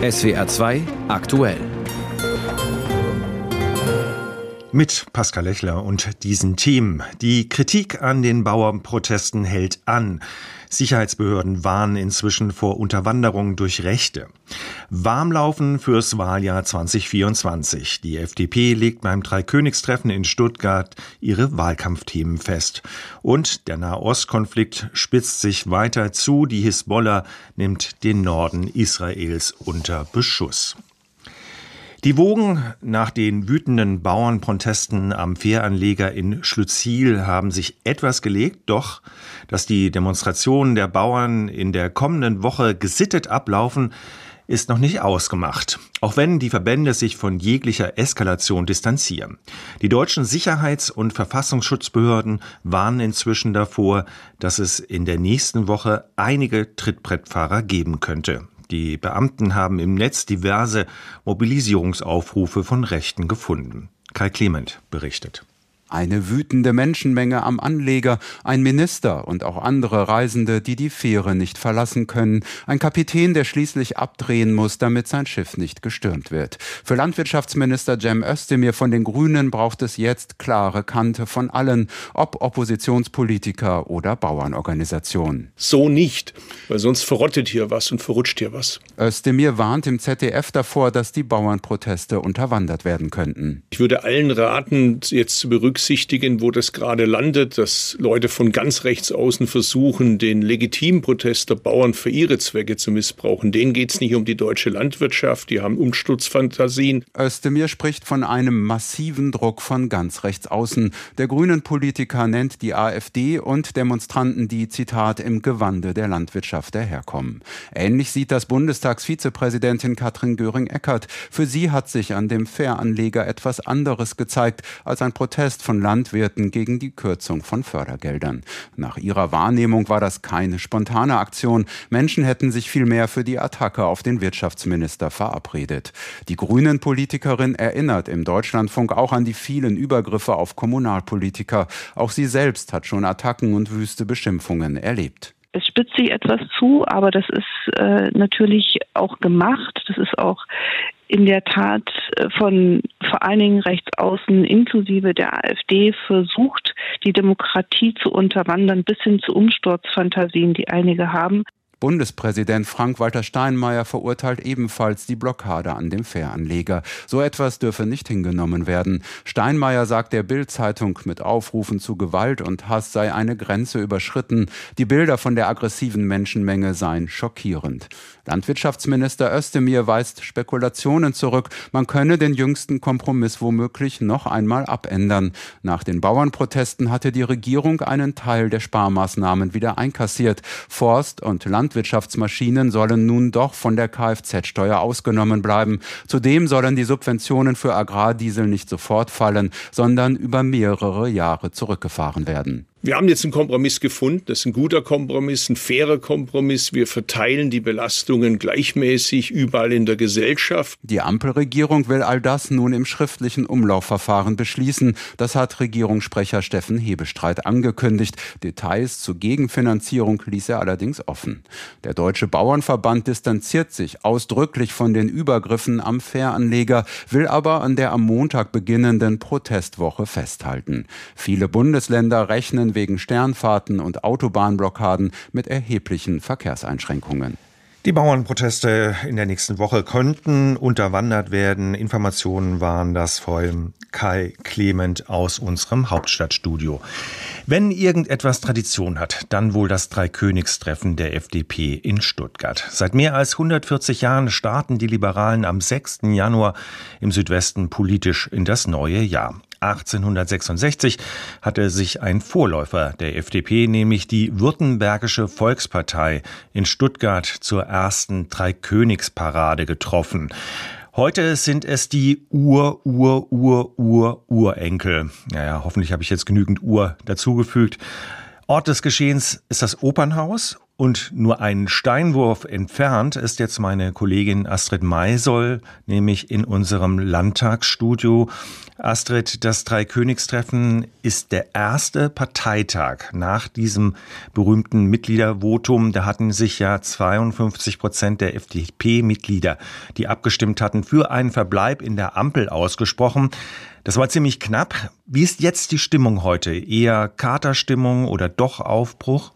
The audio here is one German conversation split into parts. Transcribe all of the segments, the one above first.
SWR 2 aktuell. Mit Pascal Lechler und diesen Themen. Die Kritik an den Bauernprotesten hält an. Sicherheitsbehörden warnen inzwischen vor Unterwanderung durch Rechte. Warmlaufen fürs Wahljahr 2024. Die FDP legt beim Dreikönigstreffen in Stuttgart ihre Wahlkampfthemen fest. Und der Nahostkonflikt spitzt sich weiter zu. Die Hisbollah nimmt den Norden Israels unter Beschuss. Die Wogen nach den wütenden Bauernprotesten am Fähranleger in Schlütziel haben sich etwas gelegt, doch dass die Demonstrationen der Bauern in der kommenden Woche gesittet ablaufen, ist noch nicht ausgemacht, auch wenn die Verbände sich von jeglicher Eskalation distanzieren. Die deutschen Sicherheits- und Verfassungsschutzbehörden warnen inzwischen davor, dass es in der nächsten Woche einige Trittbrettfahrer geben könnte. Die Beamten haben im Netz diverse Mobilisierungsaufrufe von Rechten gefunden. Kai Clement berichtet. Eine wütende Menschenmenge am Anleger, ein Minister und auch andere Reisende, die die Fähre nicht verlassen können, ein Kapitän, der schließlich abdrehen muss, damit sein Schiff nicht gestürmt wird. Für Landwirtschaftsminister Cem Özdemir von den Grünen braucht es jetzt klare Kante von allen, ob Oppositionspolitiker oder Bauernorganisationen. So nicht, weil sonst verrottet hier was und verrutscht hier was. Özdemir warnt im ZDF davor, dass die Bauernproteste unterwandert werden könnten. Ich würde allen raten, jetzt zu berücksichtigen, berücksichtigen, wo das gerade landet, dass Leute von ganz rechts außen versuchen, den legitimen Protest der Bauern für ihre Zwecke zu missbrauchen. Denen geht es nicht um die deutsche Landwirtschaft, die haben Umsturzfantasien. Özdemir spricht von einem massiven Druck von ganz rechts außen. Der grünen Politiker nennt die AfD und Demonstranten, die, Zitat, im Gewande der Landwirtschaft daherkommen. Ähnlich sieht das Bundestagsvizepräsidentin Katrin Göring-Eckardt. Für sie hat sich an dem Fähranleger etwas anderes gezeigt als ein Protest von Landwirten gegen die Kürzung von Fördergeldern. Nach ihrer Wahrnehmung war das keine spontane Aktion. Menschen hätten sich vielmehr für die Attacke auf den Wirtschaftsminister verabredet. Die Grünen-Politikerin erinnert im Deutschlandfunk auch an die vielen Übergriffe auf Kommunalpolitiker. Auch sie selbst hat schon Attacken und wüste Beschimpfungen erlebt es spitzt sich etwas zu, aber das ist äh, natürlich auch gemacht. Das ist auch in der Tat äh, von vor allen Dingen rechts außen inklusive der AfD versucht, die Demokratie zu unterwandern bis hin zu Umsturzfantasien, die einige haben. Bundespräsident Frank-Walter Steinmeier verurteilt ebenfalls die Blockade an dem Fähranleger. So etwas dürfe nicht hingenommen werden. Steinmeier sagt der Bild-Zeitung, mit Aufrufen zu Gewalt und Hass sei eine Grenze überschritten. Die Bilder von der aggressiven Menschenmenge seien schockierend. Landwirtschaftsminister Özdemir weist Spekulationen zurück. Man könne den jüngsten Kompromiss womöglich noch einmal abändern. Nach den Bauernprotesten hatte die Regierung einen Teil der Sparmaßnahmen wieder einkassiert. Forst- und Land Landwirtschaftsmaschinen sollen nun doch von der Kfz-Steuer ausgenommen bleiben. Zudem sollen die Subventionen für Agrardiesel nicht sofort fallen, sondern über mehrere Jahre zurückgefahren werden. Wir haben jetzt einen Kompromiss gefunden. Das ist ein guter Kompromiss, ein fairer Kompromiss. Wir verteilen die Belastungen gleichmäßig überall in der Gesellschaft. Die Ampelregierung will all das nun im schriftlichen Umlaufverfahren beschließen. Das hat Regierungssprecher Steffen Hebestreit angekündigt. Details zur Gegenfinanzierung ließ er allerdings offen. Der Deutsche Bauernverband distanziert sich ausdrücklich von den Übergriffen am Fähranleger, will aber an der am Montag beginnenden Protestwoche festhalten. Viele Bundesländer rechnen wegen Sternfahrten und Autobahnblockaden mit erheblichen Verkehrseinschränkungen. Die Bauernproteste in der nächsten Woche könnten unterwandert werden. Informationen waren das von Kai Clement aus unserem Hauptstadtstudio. Wenn irgendetwas Tradition hat, dann wohl das Dreikönigstreffen der FDP in Stuttgart. Seit mehr als 140 Jahren starten die Liberalen am 6. Januar im Südwesten politisch in das neue Jahr. 1866 hatte sich ein Vorläufer der FDP, nämlich die Württembergische Volkspartei, in Stuttgart zur ersten Dreikönigsparade getroffen. Heute sind es die Ur, Ur, Ur, Ur, Urenkel. Naja, hoffentlich habe ich jetzt genügend Ur dazugefügt. Ort des Geschehens ist das Opernhaus Und nur einen Steinwurf entfernt ist jetzt meine Kollegin Astrid Maisoll, nämlich in unserem Landtagsstudio. Astrid, das Dreikönigstreffen ist der erste Parteitag nach diesem berühmten Mitgliedervotum. Da hatten sich ja 52 Prozent der FDP-Mitglieder, die abgestimmt hatten, für einen Verbleib in der Ampel ausgesprochen. Das war ziemlich knapp. Wie ist jetzt die Stimmung heute? Eher Katerstimmung oder doch Aufbruch?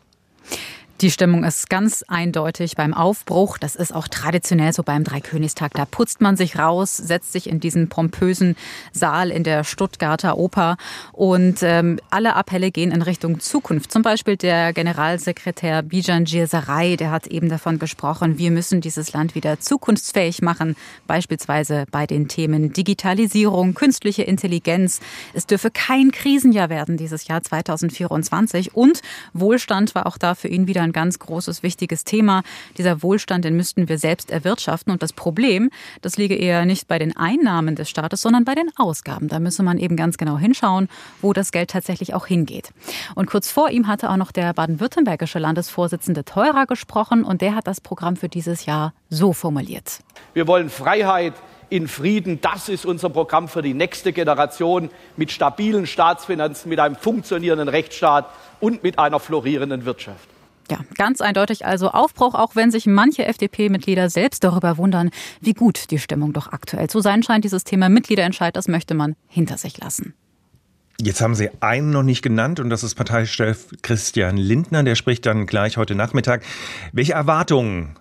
Die Stimmung ist ganz eindeutig beim Aufbruch. Das ist auch traditionell so beim Dreikönigstag. Da putzt man sich raus, setzt sich in diesen pompösen Saal in der Stuttgarter Oper und ähm, alle Appelle gehen in Richtung Zukunft. Zum Beispiel der Generalsekretär Bijan Sarai, der hat eben davon gesprochen, wir müssen dieses Land wieder zukunftsfähig machen, beispielsweise bei den Themen Digitalisierung, künstliche Intelligenz. Es dürfe kein Krisenjahr werden dieses Jahr 2024 und Wohlstand war auch da für ihn wieder ein ein ganz großes, wichtiges Thema. Dieser Wohlstand, den müssten wir selbst erwirtschaften. Und das Problem, das liege eher nicht bei den Einnahmen des Staates, sondern bei den Ausgaben. Da müsse man eben ganz genau hinschauen, wo das Geld tatsächlich auch hingeht. Und kurz vor ihm hatte auch noch der baden-württembergische Landesvorsitzende Teurer gesprochen und der hat das Programm für dieses Jahr so formuliert. Wir wollen Freiheit, in Frieden. Das ist unser Programm für die nächste Generation mit stabilen Staatsfinanzen, mit einem funktionierenden Rechtsstaat und mit einer florierenden Wirtschaft. Ja, ganz eindeutig also Aufbruch, auch wenn sich manche FDP-Mitglieder selbst darüber wundern, wie gut die Stimmung doch aktuell zu sein scheint. Dieses Thema Mitgliederentscheid, das möchte man hinter sich lassen. Jetzt haben Sie einen noch nicht genannt und das ist Parteichef Christian Lindner, der spricht dann gleich heute Nachmittag. Welche Erwartungen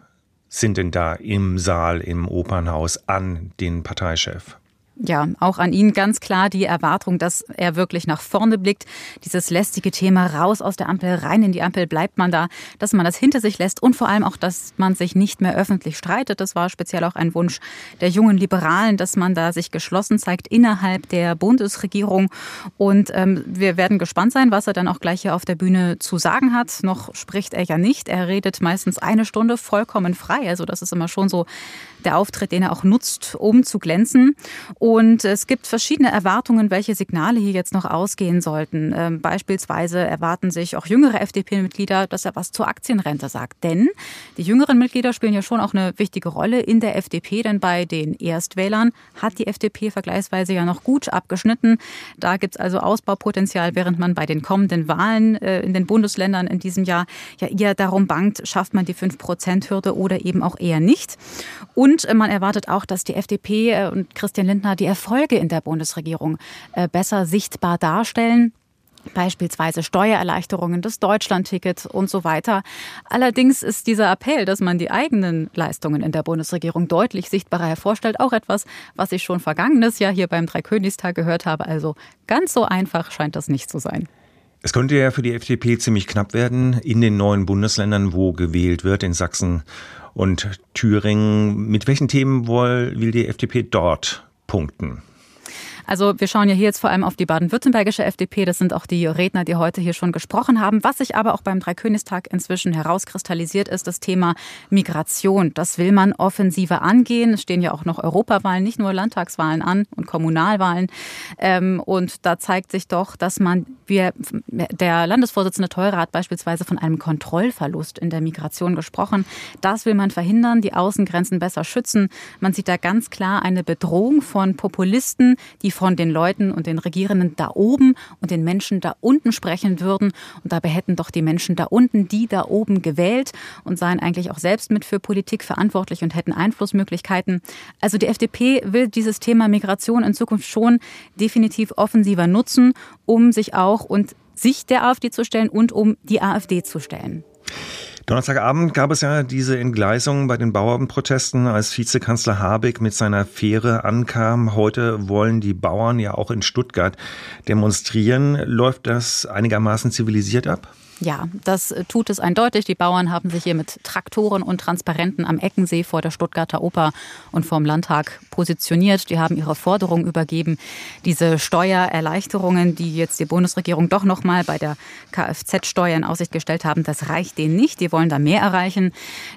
sind denn da im Saal, im Opernhaus an den Parteichef? Ja, auch an ihn ganz klar die Erwartung, dass er wirklich nach vorne blickt. Dieses lästige Thema raus aus der Ampel, rein in die Ampel, bleibt man da, dass man das hinter sich lässt und vor allem auch, dass man sich nicht mehr öffentlich streitet. Das war speziell auch ein Wunsch der jungen Liberalen, dass man da sich geschlossen zeigt innerhalb der Bundesregierung. Und ähm, wir werden gespannt sein, was er dann auch gleich hier auf der Bühne zu sagen hat. Noch spricht er ja nicht. Er redet meistens eine Stunde vollkommen frei. Also das ist immer schon so der Auftritt, den er auch nutzt, um zu glänzen. Und es gibt verschiedene Erwartungen, welche Signale hier jetzt noch ausgehen sollten. Ähm, beispielsweise erwarten sich auch jüngere FDP-Mitglieder, dass er was zur Aktienrente sagt. Denn die jüngeren Mitglieder spielen ja schon auch eine wichtige Rolle in der FDP, denn bei den Erstwählern hat die FDP vergleichsweise ja noch gut abgeschnitten. Da gibt es also Ausbaupotenzial, während man bei den kommenden Wahlen äh, in den Bundesländern in diesem Jahr ja eher darum bangt, schafft man die 5-Prozent-Hürde oder eben auch eher nicht. Und und äh, man erwartet auch, dass die FDP äh, und Christian Lindner die Erfolge in der Bundesregierung äh, besser sichtbar darstellen. Beispielsweise Steuererleichterungen, das Deutschlandticket und so weiter. Allerdings ist dieser Appell, dass man die eigenen Leistungen in der Bundesregierung deutlich sichtbarer hervorstellt, auch etwas, was ich schon vergangenes Jahr hier beim Dreikönigstag gehört habe. Also ganz so einfach scheint das nicht zu sein. Es könnte ja für die FDP ziemlich knapp werden in den neuen Bundesländern, wo gewählt wird, in Sachsen und Thüringen. Mit welchen Themen will die FDP dort punkten? Also wir schauen ja hier jetzt vor allem auf die baden-württembergische FDP. Das sind auch die Redner, die heute hier schon gesprochen haben. Was sich aber auch beim Dreikönigstag inzwischen herauskristallisiert, ist das Thema Migration. Das will man offensiver angehen. Es stehen ja auch noch Europawahlen, nicht nur Landtagswahlen an und Kommunalwahlen. Ähm, und da zeigt sich doch, dass man, wir, der Landesvorsitzende Teurer hat beispielsweise von einem Kontrollverlust in der Migration gesprochen. Das will man verhindern, die Außengrenzen besser schützen. Man sieht da ganz klar eine Bedrohung von Populisten, die von den Leuten und den Regierenden da oben und den Menschen da unten sprechen würden. Und dabei hätten doch die Menschen da unten die da oben gewählt und seien eigentlich auch selbst mit für Politik verantwortlich und hätten Einflussmöglichkeiten. Also die FDP will dieses Thema Migration in Zukunft schon definitiv offensiver nutzen, um sich auch und sich der AfD zu stellen und um die AfD zu stellen. Donnerstagabend gab es ja diese Entgleisung bei den Bauernprotesten, als Vizekanzler Habeck mit seiner Fähre ankam. Heute wollen die Bauern ja auch in Stuttgart demonstrieren. Läuft das einigermaßen zivilisiert ab? Ja, das äh, tut es eindeutig. Die Bauern haben sich hier mit Traktoren und Transparenten am Eckensee vor der Stuttgarter Oper und vorm Landtag positioniert. Die haben ihre Forderungen übergeben. Diese Steuererleichterungen, die jetzt die Bundesregierung doch noch mal bei der Kfz-Steuer in Aussicht gestellt haben, das reicht denen nicht. Die wollen da mehr erreichen.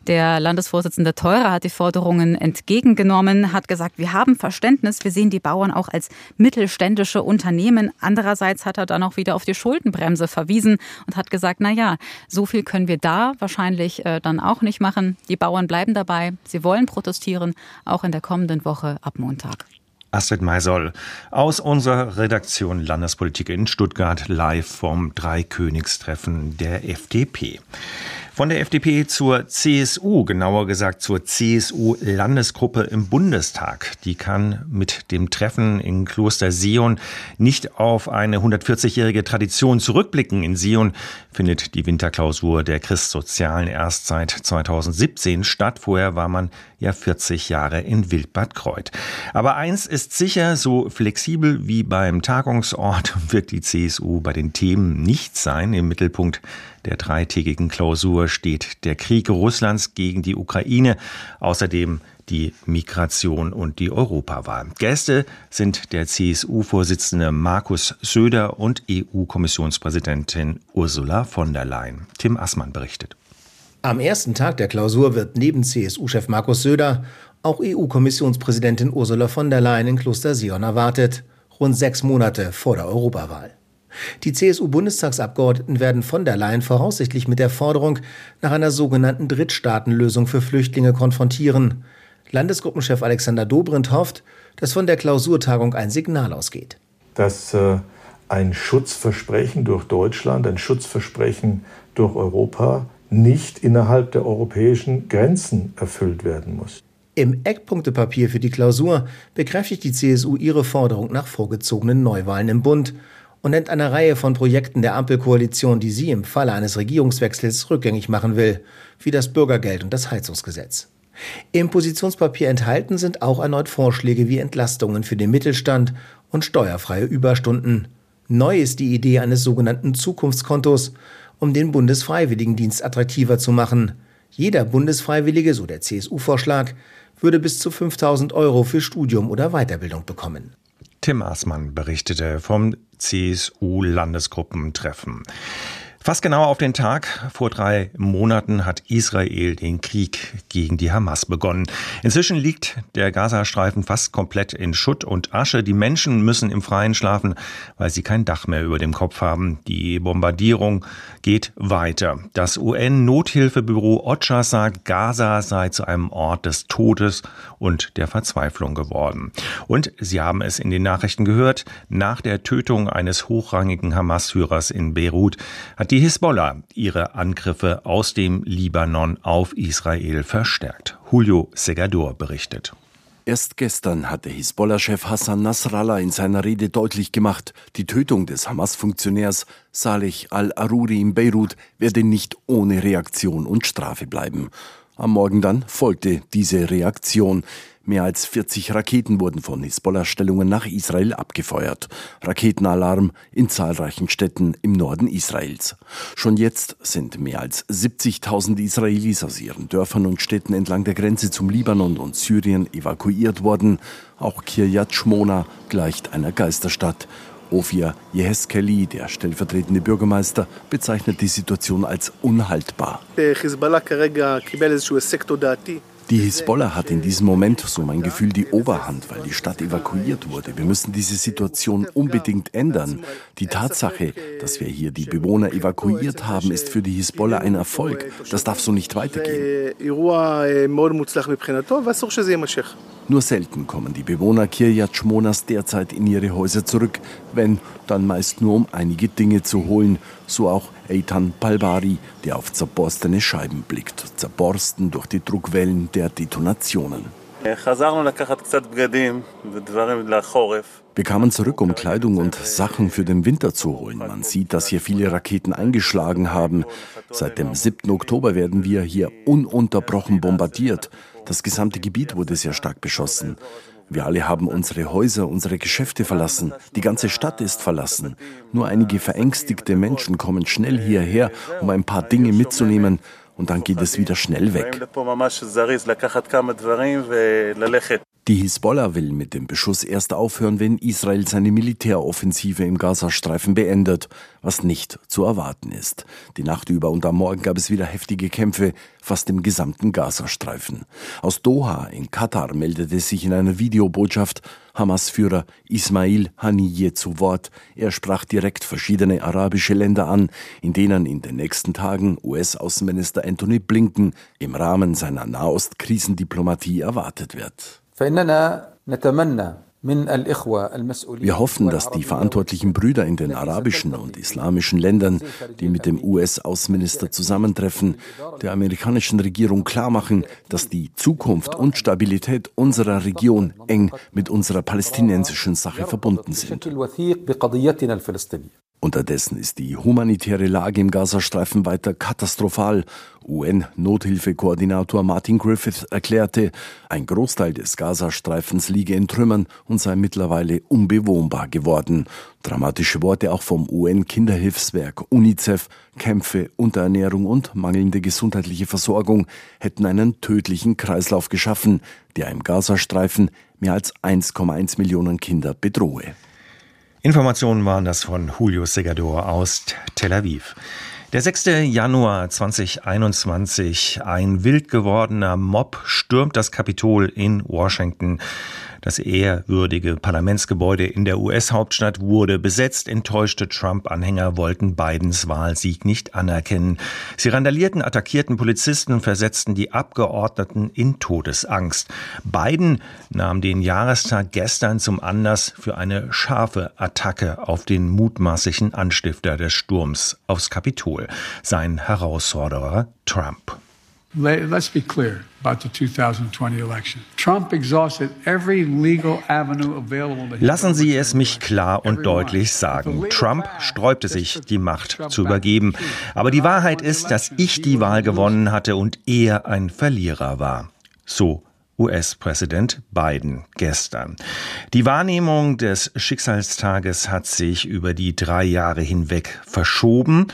Der Landesvorsitzende Teurer hat die Forderungen entgegengenommen, hat gesagt, wir haben Verständnis. Wir sehen die Bauern auch als mittelständische Unternehmen. Andererseits hat er dann auch wieder auf die Schuldenbremse verwiesen und hat gesagt, sagt, na ja, so viel können wir da wahrscheinlich äh, dann auch nicht machen. Die Bauern bleiben dabei. Sie wollen protestieren, auch in der kommenden Woche ab Montag. Astrid Maisoll aus unserer Redaktion Landespolitik in Stuttgart live vom Dreikönigstreffen der FDP. Von der FDP zur CSU, genauer gesagt zur CSU-Landesgruppe im Bundestag. Die kann mit dem Treffen in Kloster Sion nicht auf eine 140-jährige Tradition zurückblicken. In Sion findet die Winterklausur der Christsozialen erst seit 2017 statt. Vorher war man ja 40 Jahre in Wildbad Kreuth. Aber eins ist sicher, so flexibel wie beim Tagungsort wird die CSU bei den Themen nicht sein. Im Mittelpunkt der dreitägigen Klausur steht der Krieg Russlands gegen die Ukraine, außerdem die Migration und die Europawahl. Gäste sind der CSU-Vorsitzende Markus Söder und EU-Kommissionspräsidentin Ursula von der Leyen. Tim Assmann berichtet. Am ersten Tag der Klausur wird neben CSU-Chef Markus Söder auch EU-Kommissionspräsidentin Ursula von der Leyen in Kloster Sion erwartet, rund sechs Monate vor der Europawahl. Die CSU-Bundestagsabgeordneten werden von der Leyen voraussichtlich mit der Forderung nach einer sogenannten Drittstaatenlösung für Flüchtlinge konfrontieren. Landesgruppenchef Alexander Dobrindt hofft, dass von der Klausurtagung ein Signal ausgeht. Dass äh, ein Schutzversprechen durch Deutschland, ein Schutzversprechen durch Europa nicht innerhalb der europäischen Grenzen erfüllt werden muss. Im Eckpunktepapier für die Klausur bekräftigt die CSU ihre Forderung nach vorgezogenen Neuwahlen im Bund und nennt eine Reihe von Projekten der Ampelkoalition, die sie im Falle eines Regierungswechsels rückgängig machen will, wie das Bürgergeld und das Heizungsgesetz. Im Positionspapier enthalten sind auch erneut Vorschläge wie Entlastungen für den Mittelstand und steuerfreie Überstunden. Neu ist die Idee eines sogenannten Zukunftskontos, um den Bundesfreiwilligendienst attraktiver zu machen. Jeder Bundesfreiwillige, so der CSU-Vorschlag, würde bis zu 5000 Euro für Studium oder Weiterbildung bekommen. Tim Aßmann berichtete vom CSU-Landesgruppentreffen. Fast genau auf den Tag vor drei Monaten hat Israel den Krieg gegen die Hamas begonnen. Inzwischen liegt der Gazastreifen fast komplett in Schutt und Asche. Die Menschen müssen im Freien schlafen, weil sie kein Dach mehr über dem Kopf haben. Die Bombardierung geht weiter. Das UN-Nothilfebüro OCHA sagt, Gaza sei zu einem Ort des Todes und der Verzweiflung geworden. Und Sie haben es in den Nachrichten gehört, nach der Tötung eines hochrangigen Hamas-Führers in Beirut hat die Hisbollah ihre Angriffe aus dem Libanon auf Israel verstärkt. Julio Segador berichtet. Erst gestern hatte Hisbollah-Chef Hassan Nasrallah in seiner Rede deutlich gemacht, die Tötung des Hamas-Funktionärs Saleh al-Aruri in Beirut werde nicht ohne Reaktion und Strafe bleiben. Am Morgen dann folgte diese Reaktion. Mehr als 40 Raketen wurden von Hisbollah-Stellungen nach Israel abgefeuert. Raketenalarm in zahlreichen Städten im Norden Israels. Schon jetzt sind mehr als 70.000 Israelis aus ihren Dörfern und Städten entlang der Grenze zum Libanon und Syrien evakuiert worden. Auch Kiryat Shmona gleicht einer Geisterstadt. Ofir Yeheskeli, der stellvertretende Bürgermeister, bezeichnet die Situation als unhaltbar. Die Hisbollah hat in diesem Moment, so mein Gefühl, die Oberhand, weil die Stadt evakuiert wurde. Wir müssen diese Situation unbedingt ändern. Die Tatsache, dass wir hier die Bewohner evakuiert haben, ist für die Hisbollah ein Erfolg. Das darf so nicht weitergehen. Nur selten kommen die Bewohner Kiryat Shmonas derzeit in ihre Häuser zurück, wenn, dann meist nur um einige Dinge zu holen, so auch Eitan Palbari, der auf zerborstene Scheiben blickt, zerborsten durch die Druckwellen der Detonationen. Wir kamen zurück, um Kleidung und Sachen für den Winter zu holen. Man sieht, dass hier viele Raketen eingeschlagen haben. Seit dem 7. Oktober werden wir hier ununterbrochen bombardiert. Das gesamte Gebiet wurde sehr stark beschossen. Wir alle haben unsere Häuser, unsere Geschäfte verlassen. Die ganze Stadt ist verlassen. Nur einige verängstigte Menschen kommen schnell hierher, um ein paar Dinge mitzunehmen. Und dann geht es wieder schnell weg. Die Hisbollah will mit dem Beschuss erst aufhören, wenn Israel seine Militäroffensive im Gazastreifen beendet, was nicht zu erwarten ist. Die Nacht über und am Morgen gab es wieder heftige Kämpfe, fast im gesamten Gazastreifen. Aus Doha in Katar meldete sich in einer Videobotschaft Hamas-Führer Ismail Haniyeh zu Wort. Er sprach direkt verschiedene arabische Länder an, in denen in den nächsten Tagen US-Außenminister Anthony Blinken im Rahmen seiner Nahost-Krisendiplomatie erwartet wird. Wir hoffen, dass die verantwortlichen Brüder in den arabischen und islamischen Ländern, die mit dem US-Außenminister zusammentreffen, der amerikanischen Regierung klarmachen, dass die Zukunft und Stabilität unserer Region eng mit unserer palästinensischen Sache verbunden sind. Unterdessen ist die humanitäre Lage im Gazastreifen weiter katastrophal. UN-Nothilfekoordinator Martin Griffith erklärte, ein Großteil des Gazastreifens liege in Trümmern und sei mittlerweile unbewohnbar geworden. Dramatische Worte auch vom UN-Kinderhilfswerk UNICEF. Kämpfe, Unterernährung und mangelnde gesundheitliche Versorgung hätten einen tödlichen Kreislauf geschaffen, der im Gazastreifen mehr als 1,1 Millionen Kinder bedrohe. Informationen waren das von Julio Segador aus Tel Aviv. Der 6. Januar 2021. Ein wild gewordener Mob stürmt das Kapitol in Washington. Das ehrwürdige Parlamentsgebäude in der US-Hauptstadt wurde besetzt. Enttäuschte Trump-Anhänger wollten Bidens Wahlsieg nicht anerkennen. Sie randalierten, attackierten Polizisten und versetzten die Abgeordneten in Todesangst. Biden nahm den Jahrestag gestern zum Anlass für eine scharfe Attacke auf den mutmaßlichen Anstifter des Sturms aufs Kapitol, sein Herausforderer Trump. Let's be clear about the 2020 election. Trump exhausted every legal avenue available to Lassen Sie es mich klar und deutlich sagen. Trump sträubte sich, die Macht zu übergeben. Aber die Wahrheit ist, dass ich die Wahl gewonnen hatte und er ein Verlierer war. So US-Präsident Biden gestern. Die Wahrnehmung des Schicksalstages hat sich über die drei Jahre hinweg verschoben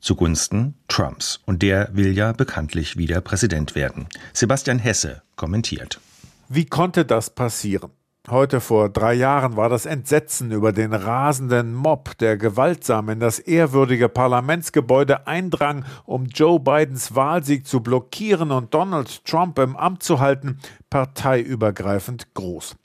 zugunsten Trumps. Und der will ja bekanntlich wieder Präsident werden. Sebastian Hesse kommentiert. Wie konnte das passieren? Heute vor drei Jahren war das Entsetzen über den rasenden Mob, der gewaltsam in das ehrwürdige Parlamentsgebäude eindrang, um Joe Bidens Wahlsieg zu blockieren und Donald Trump im Amt zu halten, parteiübergreifend groß.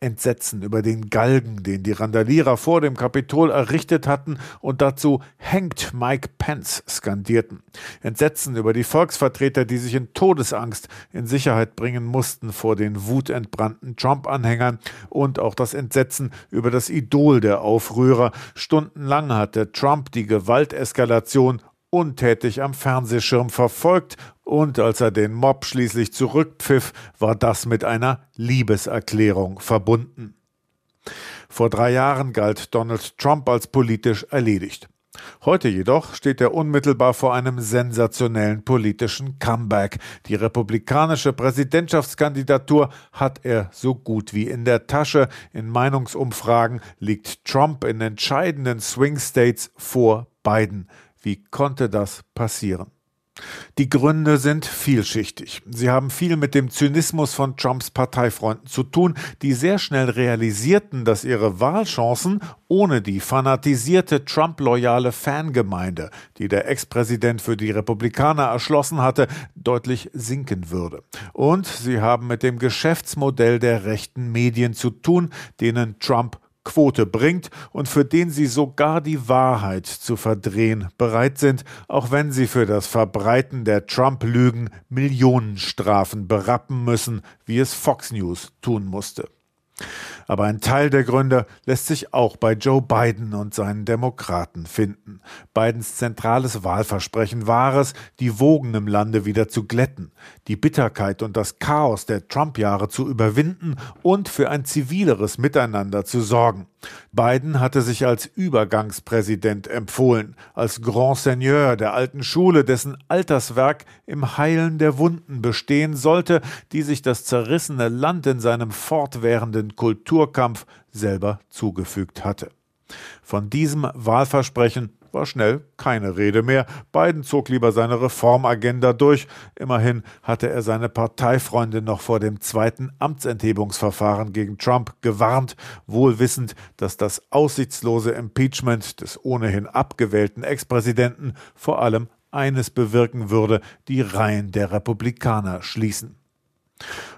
Entsetzen über den Galgen, den die Randalierer vor dem Kapitol errichtet hatten und dazu hängt Mike Pence skandierten. Entsetzen über die Volksvertreter, die sich in Todesangst in Sicherheit bringen mussten vor den wutentbrannten Trump-Anhängern und auch das Entsetzen über das Idol der Aufrührer. Stundenlang hatte Trump die Gewalteskalation untätig am Fernsehschirm verfolgt und als er den Mob schließlich zurückpfiff, war das mit einer Liebeserklärung verbunden. Vor drei Jahren galt Donald Trump als politisch erledigt. Heute jedoch steht er unmittelbar vor einem sensationellen politischen Comeback. Die republikanische Präsidentschaftskandidatur hat er so gut wie in der Tasche. In Meinungsumfragen liegt Trump in entscheidenden Swing States vor Biden. Wie konnte das passieren? Die Gründe sind vielschichtig. Sie haben viel mit dem Zynismus von Trumps Parteifreunden zu tun, die sehr schnell realisierten, dass ihre Wahlchancen ohne die fanatisierte Trump-loyale Fangemeinde, die der Ex-Präsident für die Republikaner erschlossen hatte, deutlich sinken würde. Und sie haben mit dem Geschäftsmodell der rechten Medien zu tun, denen Trump Quote bringt und für den sie sogar die Wahrheit zu verdrehen bereit sind, auch wenn sie für das Verbreiten der Trump-Lügen Millionenstrafen berappen müssen, wie es Fox News tun musste. Aber ein Teil der Gründe lässt sich auch bei Joe Biden und seinen Demokraten finden. Bidens zentrales Wahlversprechen war es, die Wogen im Lande wieder zu glätten, die Bitterkeit und das Chaos der Trump-Jahre zu überwinden und für ein zivileres Miteinander zu sorgen. Biden hatte sich als Übergangspräsident empfohlen, als Grand Seigneur der alten Schule, dessen Alterswerk im Heilen der Wunden bestehen sollte, die sich das zerrissene Land in seinem fortwährenden Kulturkampf selber zugefügt hatte. Von diesem Wahlversprechen war schnell keine Rede mehr. Biden zog lieber seine Reformagenda durch. Immerhin hatte er seine Parteifreunde noch vor dem zweiten Amtsenthebungsverfahren gegen Trump gewarnt, wohl wissend, dass das aussichtslose Impeachment des ohnehin abgewählten Ex-Präsidenten vor allem eines bewirken würde, die Reihen der Republikaner schließen.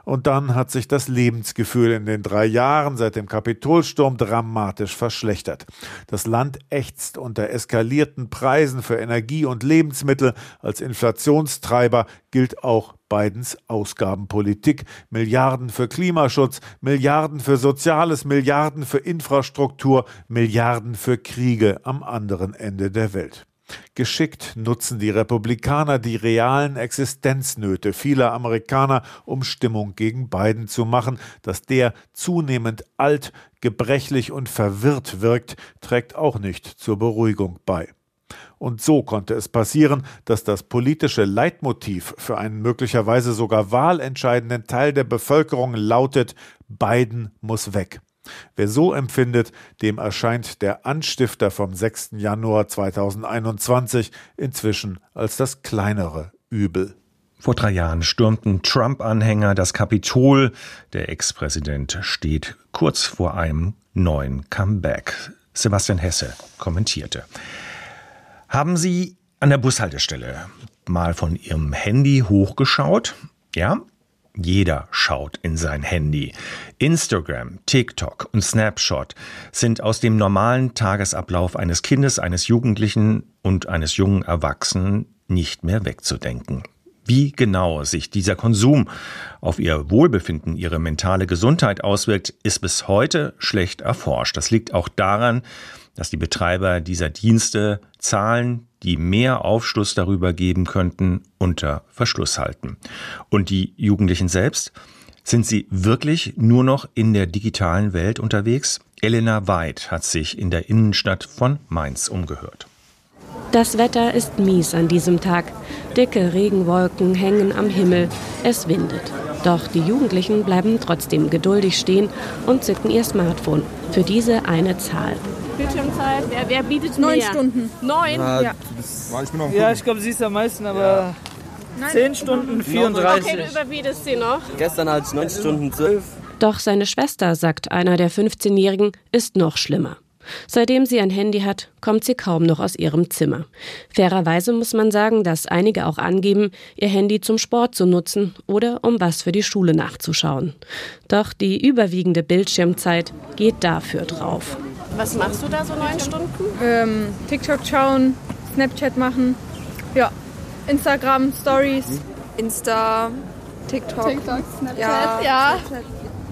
Und dann hat sich das Lebensgefühl in den drei Jahren seit dem Kapitolsturm dramatisch verschlechtert. Das Land ächzt unter eskalierten Preisen für Energie und Lebensmittel. Als Inflationstreiber gilt auch Bidens Ausgabenpolitik. Milliarden für Klimaschutz, Milliarden für Soziales, Milliarden für Infrastruktur, Milliarden für Kriege am anderen Ende der Welt. Geschickt nutzen die Republikaner die realen Existenznöte vieler Amerikaner, um Stimmung gegen Biden zu machen. Dass der zunehmend alt, gebrechlich und verwirrt wirkt, trägt auch nicht zur Beruhigung bei. Und so konnte es passieren, dass das politische Leitmotiv für einen möglicherweise sogar wahlentscheidenden Teil der Bevölkerung lautet Biden muss weg. Wer so empfindet, dem erscheint der Anstifter vom 6. Januar 2021 inzwischen als das kleinere Übel. Vor drei Jahren stürmten Trump-Anhänger das Kapitol. Der Ex-Präsident steht kurz vor einem neuen Comeback. Sebastian Hesse kommentierte. Haben Sie an der Bushaltestelle mal von Ihrem Handy hochgeschaut? Ja, jeder schaut in sein Handy. Instagram, TikTok und Snapshot sind aus dem normalen Tagesablauf eines Kindes, eines Jugendlichen und eines jungen Erwachsenen nicht mehr wegzudenken. Wie genau sich dieser Konsum auf ihr Wohlbefinden, ihre mentale Gesundheit auswirkt, ist bis heute schlecht erforscht. Das liegt auch daran, dass die Betreiber dieser Dienste Zahlen, die mehr Aufschluss darüber geben könnten, unter Verschluss halten. Und die Jugendlichen selbst? Sind sie wirklich nur noch in der digitalen Welt unterwegs? Elena Weid hat sich in der Innenstadt von Mainz umgehört. Das Wetter ist mies an diesem Tag. Dicke Regenwolken hängen am Himmel. Es windet. Doch die Jugendlichen bleiben trotzdem geduldig stehen und zücken ihr Smartphone für diese eine Zahl. Bildschirmzeit? Wer, wer bietet Neun mehr? Stunden. Neun? Ja, ja. ja ich glaube, sie ist am meisten, aber ja. 10 Stunden 34. Okay, du überbietest sie noch. Gestern hatte ich 9 Stunden 12. Doch seine Schwester, sagt einer der 15-Jährigen, ist noch schlimmer. Seitdem sie ein Handy hat, kommt sie kaum noch aus ihrem Zimmer. Fairerweise muss man sagen, dass einige auch angeben, ihr Handy zum Sport zu nutzen oder um was für die Schule nachzuschauen. Doch die überwiegende Bildschirmzeit geht dafür drauf. Was machst du da so neun Stunden? Ähm, TikTok schauen, Snapchat machen, ja, Instagram, Stories. Insta, TikTok. TikTok, Snapchat. Ja. ja.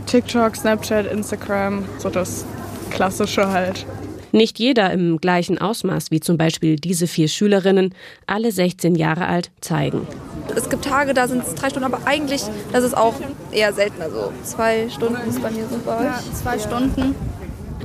TikTok, Snapchat, Instagram, so das Klassische halt. Nicht jeder im gleichen Ausmaß wie zum Beispiel diese vier Schülerinnen, alle 16 Jahre alt, zeigen. Es gibt Tage, da sind es drei Stunden, aber eigentlich, das ist auch eher selten. Also zwei Stunden ist bei mir so euch. Ja, zwei Stunden.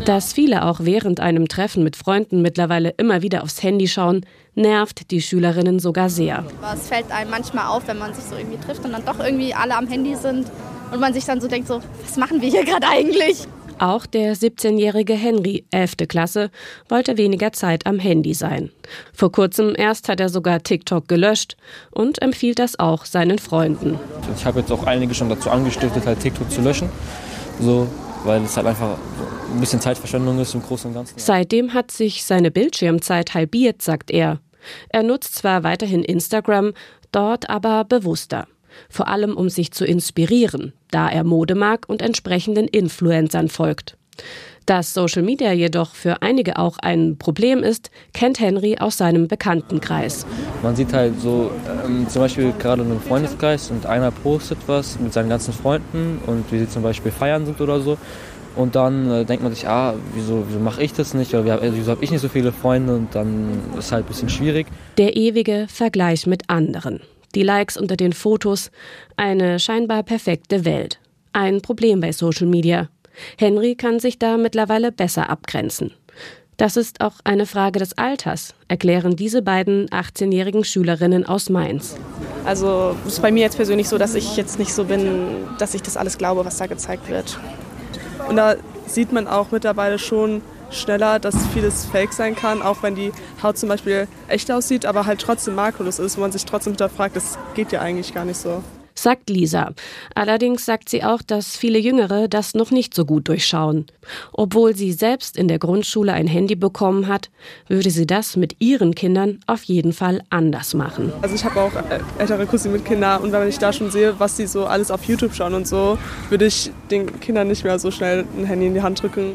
Dass viele auch während einem Treffen mit Freunden mittlerweile immer wieder aufs Handy schauen, nervt die Schülerinnen sogar sehr. Es fällt einem manchmal auf, wenn man sich so irgendwie trifft und dann doch irgendwie alle am Handy sind und man sich dann so denkt, so, was machen wir hier gerade eigentlich? Auch der 17-jährige Henry, 11. Klasse, wollte weniger Zeit am Handy sein. Vor kurzem erst hat er sogar TikTok gelöscht und empfiehlt das auch seinen Freunden. Ich habe jetzt auch einige schon dazu angestiftet, halt TikTok zu löschen, so, weil es halt einfach ein bisschen Zeitverschwendung ist im Großen und Ganzen. Seitdem hat sich seine Bildschirmzeit halbiert, sagt er. Er nutzt zwar weiterhin Instagram, dort aber bewusster vor allem um sich zu inspirieren, da er Mode mag und entsprechenden Influencern folgt. Dass Social Media jedoch für einige auch ein Problem ist, kennt Henry aus seinem Bekanntenkreis. Man sieht halt so, ähm, zum Beispiel gerade in einem Freundeskreis und einer postet was mit seinen ganzen Freunden und wie sie zum Beispiel feiern sind oder so. Und dann äh, denkt man sich, ah, wieso, wieso mache ich das nicht? Oder wieso habe ich nicht so viele Freunde? Und dann ist es halt ein bisschen schwierig. Der ewige Vergleich mit anderen die Likes unter den Fotos, eine scheinbar perfekte Welt. Ein Problem bei Social Media. Henry kann sich da mittlerweile besser abgrenzen. Das ist auch eine Frage des Alters, erklären diese beiden 18-jährigen Schülerinnen aus Mainz. Also es ist bei mir jetzt persönlich so, dass ich jetzt nicht so bin, dass ich das alles glaube, was da gezeigt wird. Und da sieht man auch mittlerweile schon, schneller, dass vieles fake sein kann, auch wenn die Haut zum Beispiel echt aussieht, aber halt trotzdem makellos ist, wo man sich trotzdem hinterfragt, das geht ja eigentlich gar nicht so sagt Lisa. Allerdings sagt sie auch, dass viele Jüngere das noch nicht so gut durchschauen. Obwohl sie selbst in der Grundschule ein Handy bekommen hat, würde sie das mit ihren Kindern auf jeden Fall anders machen. Also ich habe auch äh, ältere Cousinen mit Kindern und wenn ich da schon sehe, was sie so alles auf YouTube schauen und so, würde ich den Kindern nicht mehr so schnell ein Handy in die Hand drücken.